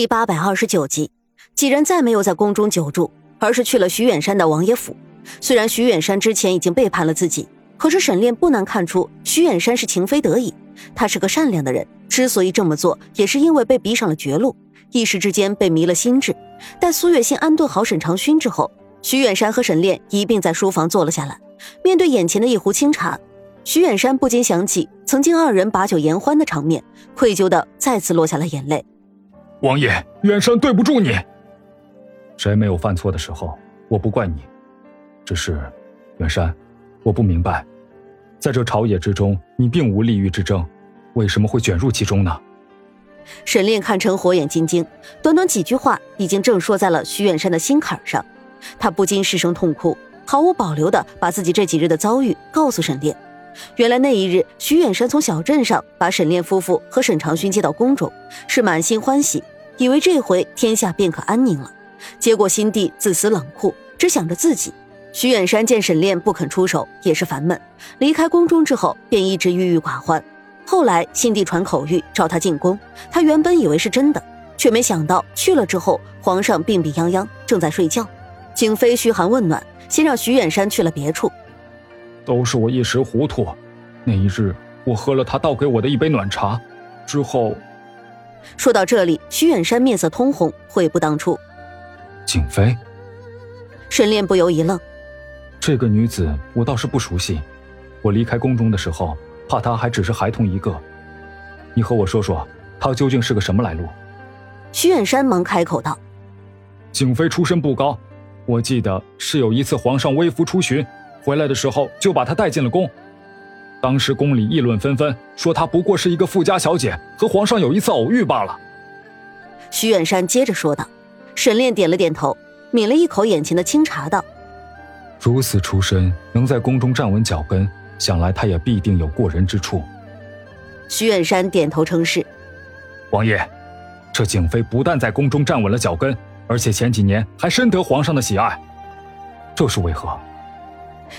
第八百二十九集，几人再没有在宫中久住，而是去了徐远山的王爷府。虽然徐远山之前已经背叛了自己，可是沈炼不难看出徐远山是情非得已。他是个善良的人，之所以这么做，也是因为被逼上了绝路，一时之间被迷了心智。待苏月心安顿好沈长勋之后，徐远山和沈炼一并在书房坐了下来。面对眼前的一壶清茶，徐远山不禁想起曾经二人把酒言欢的场面，愧疚的再次落下了眼泪。王爷，远山对不住你。谁没有犯错的时候？我不怪你，只是，远山，我不明白，在这朝野之中，你并无利欲之争，为什么会卷入其中呢？沈炼看成火眼金睛，短短几句话，已经正说在了徐远山的心坎上，他不禁失声痛哭，毫无保留的把自己这几日的遭遇告诉沈炼。原来那一日，徐远山从小镇上把沈炼夫妇和沈长勋接到宫中，是满心欢喜，以为这回天下便可安宁了。结果心地自私冷酷，只想着自己。徐远山见沈炼不肯出手，也是烦闷。离开宫中之后，便一直郁郁寡欢。后来新帝传口谕，召他进宫。他原本以为是真的，却没想到去了之后，皇上病病殃殃，正在睡觉。景妃嘘寒问暖，先让徐远山去了别处。都是我一时糊涂，那一日我喝了他倒给我的一杯暖茶，之后。说到这里，徐远山面色通红，悔不当初。景妃，沈炼不由一愣。这个女子我倒是不熟悉，我离开宫中的时候，怕她还只是孩童一个。你和我说说，她究竟是个什么来路？徐远山忙开口道：“景妃出身不高，我记得是有一次皇上微服出巡。”回来的时候就把她带进了宫，当时宫里议论纷纷，说她不过是一个富家小姐，和皇上有一次偶遇罢了。徐远山接着说道。沈炼点了点头，抿了一口眼前的清茶，道：“如此出身，能在宫中站稳脚跟，想来她也必定有过人之处。”徐远山点头称是。王爷，这景妃不但在宫中站稳了脚跟，而且前几年还深得皇上的喜爱，这是为何？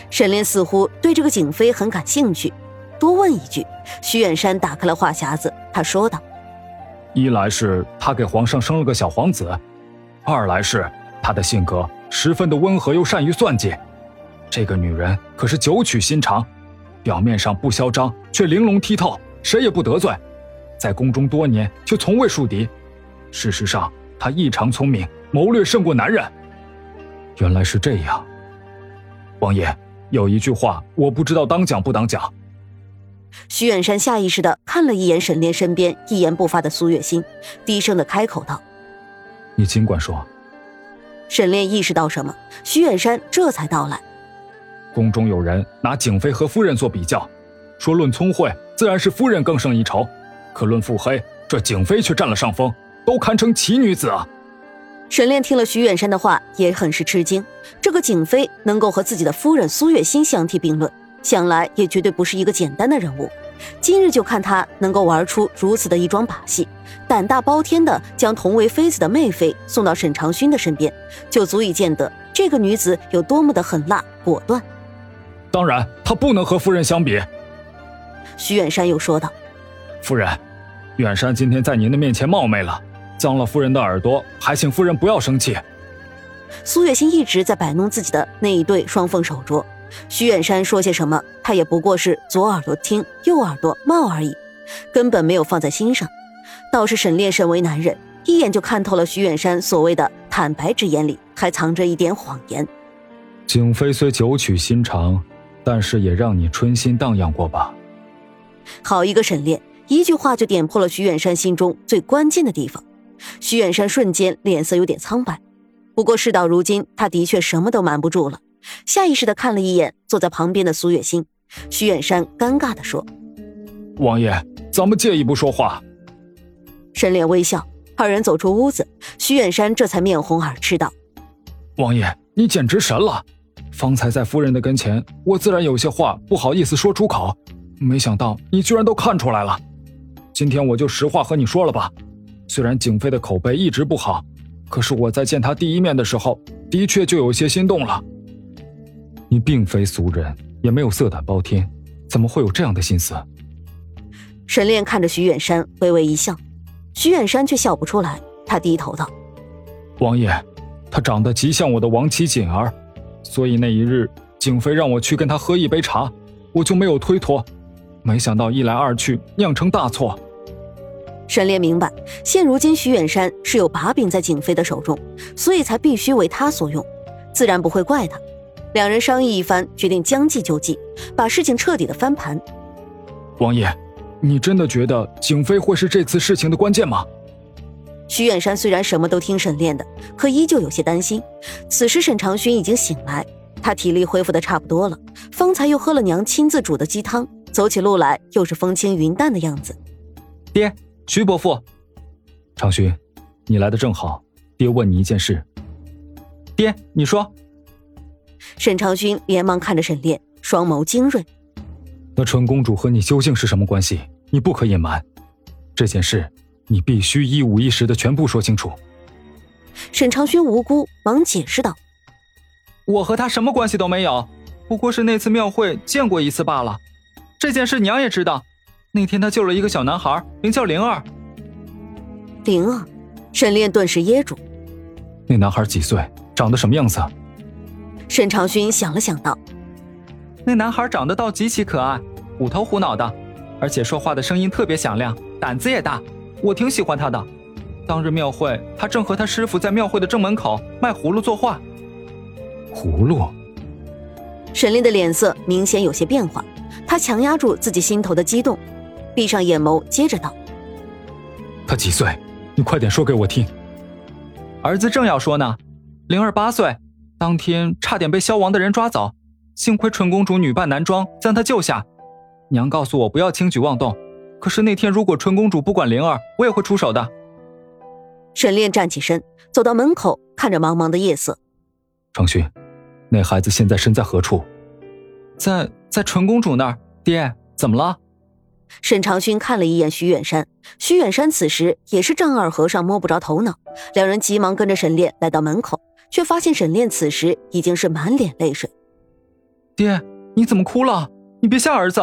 沈炼似乎对这个景妃很感兴趣，多问一句。徐远山打开了话匣子，他说道：“一来是她给皇上生了个小皇子，二来是她的性格十分的温和又善于算计。这个女人可是九曲心肠，表面上不嚣张，却玲珑剔透，谁也不得罪。在宫中多年，却从未树敌。事实上，她异常聪明，谋略胜过男人。原来是这样。”王爷，有一句话我不知道当讲不当讲。徐远山下意识的看了一眼沈炼身边一言不发的苏月心，低声的开口道：“你尽管说。”沈炼意识到什么，徐远山这才道来：“宫中有人拿景妃和夫人做比较，说论聪慧，自然是夫人更胜一筹；可论腹黑，这景妃却占了上风，都堪称奇女子啊。”沈炼听了徐远山的话，也很是吃惊。这个景妃能够和自己的夫人苏月心相提并论，想来也绝对不是一个简单的人物。今日就看他能够玩出如此的一桩把戏，胆大包天的将同为妃子的妹妃送到沈长勋的身边，就足以见得这个女子有多么的狠辣果断。当然，她不能和夫人相比。徐远山又说道：“夫人，远山今天在您的面前冒昧了。”脏了夫人的耳朵，还请夫人不要生气。苏月心一直在摆弄自己的那一对双凤手镯，徐远山说些什么，他也不过是左耳朵听，右耳朵冒而已，根本没有放在心上。倒是沈炼身为男人，一眼就看透了徐远山所谓的坦白之言里还藏着一点谎言。景妃虽九曲心肠，但是也让你春心荡漾过吧？好一个沈炼，一句话就点破了徐远山心中最关键的地方。徐远山瞬间脸色有点苍白，不过事到如今，他的确什么都瞒不住了。下意识的看了一眼坐在旁边的苏月心，徐远山尴尬的说：“王爷，咱们借一步说话。”沈炼微笑，二人走出屋子，徐远山这才面红耳赤道：“王爷，你简直神了！方才在夫人的跟前，我自然有些话不好意思说出口，没想到你居然都看出来了。今天我就实话和你说了吧。”虽然景妃的口碑一直不好，可是我在见他第一面的时候，的确就有些心动了。你并非俗人，也没有色胆包天，怎么会有这样的心思？沈炼看着徐远山，微微一笑，徐远山却笑不出来。他低头道：“王爷，他长得极像我的亡妻锦儿，所以那一日景妃让我去跟他喝一杯茶，我就没有推脱。没想到一来二去，酿成大错。”沈炼明白，现如今徐远山是有把柄在景妃的手中，所以才必须为他所用，自然不会怪他。两人商议一番，决定将计就计，把事情彻底的翻盘。王爷，你真的觉得景妃会是这次事情的关键吗？徐远山虽然什么都听沈炼的，可依旧有些担心。此时沈长勋已经醒来，他体力恢复的差不多了，方才又喝了娘亲自煮的鸡汤，走起路来又是风轻云淡的样子。爹，徐伯父，长勋，你来的正好，爹问你一件事。爹，你说。沈长勋连忙看着沈炼，双眸精锐。那纯公主和你究竟是什么关系？你不可隐瞒。这件事，你必须一五一十的全部说清楚。沈长勋无辜，忙解释道：“我和她什么关系都没有，不过是那次庙会见过一次罢了。这件事娘也知道，那天他救了一个小男孩，名叫灵儿。灵儿，沈炼顿时噎住。那男孩几岁？长得什么样子？”沈长勋想了想道：“那男孩长得倒极其可爱，虎头虎脑的，而且说话的声音特别响亮，胆子也大，我挺喜欢他的。当日庙会，他正和他师傅在庙会的正门口卖葫芦作画。葫芦。”沈炼的脸色明显有些变化，他强压住自己心头的激动，闭上眼眸，接着道：“他几岁？你快点说给我听。”儿子正要说呢，灵儿八岁。当天差点被萧王的人抓走，幸亏纯公主女扮男装将她救下。娘告诉我不要轻举妄动，可是那天如果纯公主不管灵儿，我也会出手的。沈炼站起身，走到门口，看着茫茫的夜色。程勋，那孩子现在身在何处？在在纯公主那儿。爹，怎么了？沈长勋看了一眼徐远山，徐远山此时也是丈二和尚摸不着头脑。两人急忙跟着沈炼来到门口。却发现沈炼此时已经是满脸泪水。爹，你怎么哭了？你别吓儿子。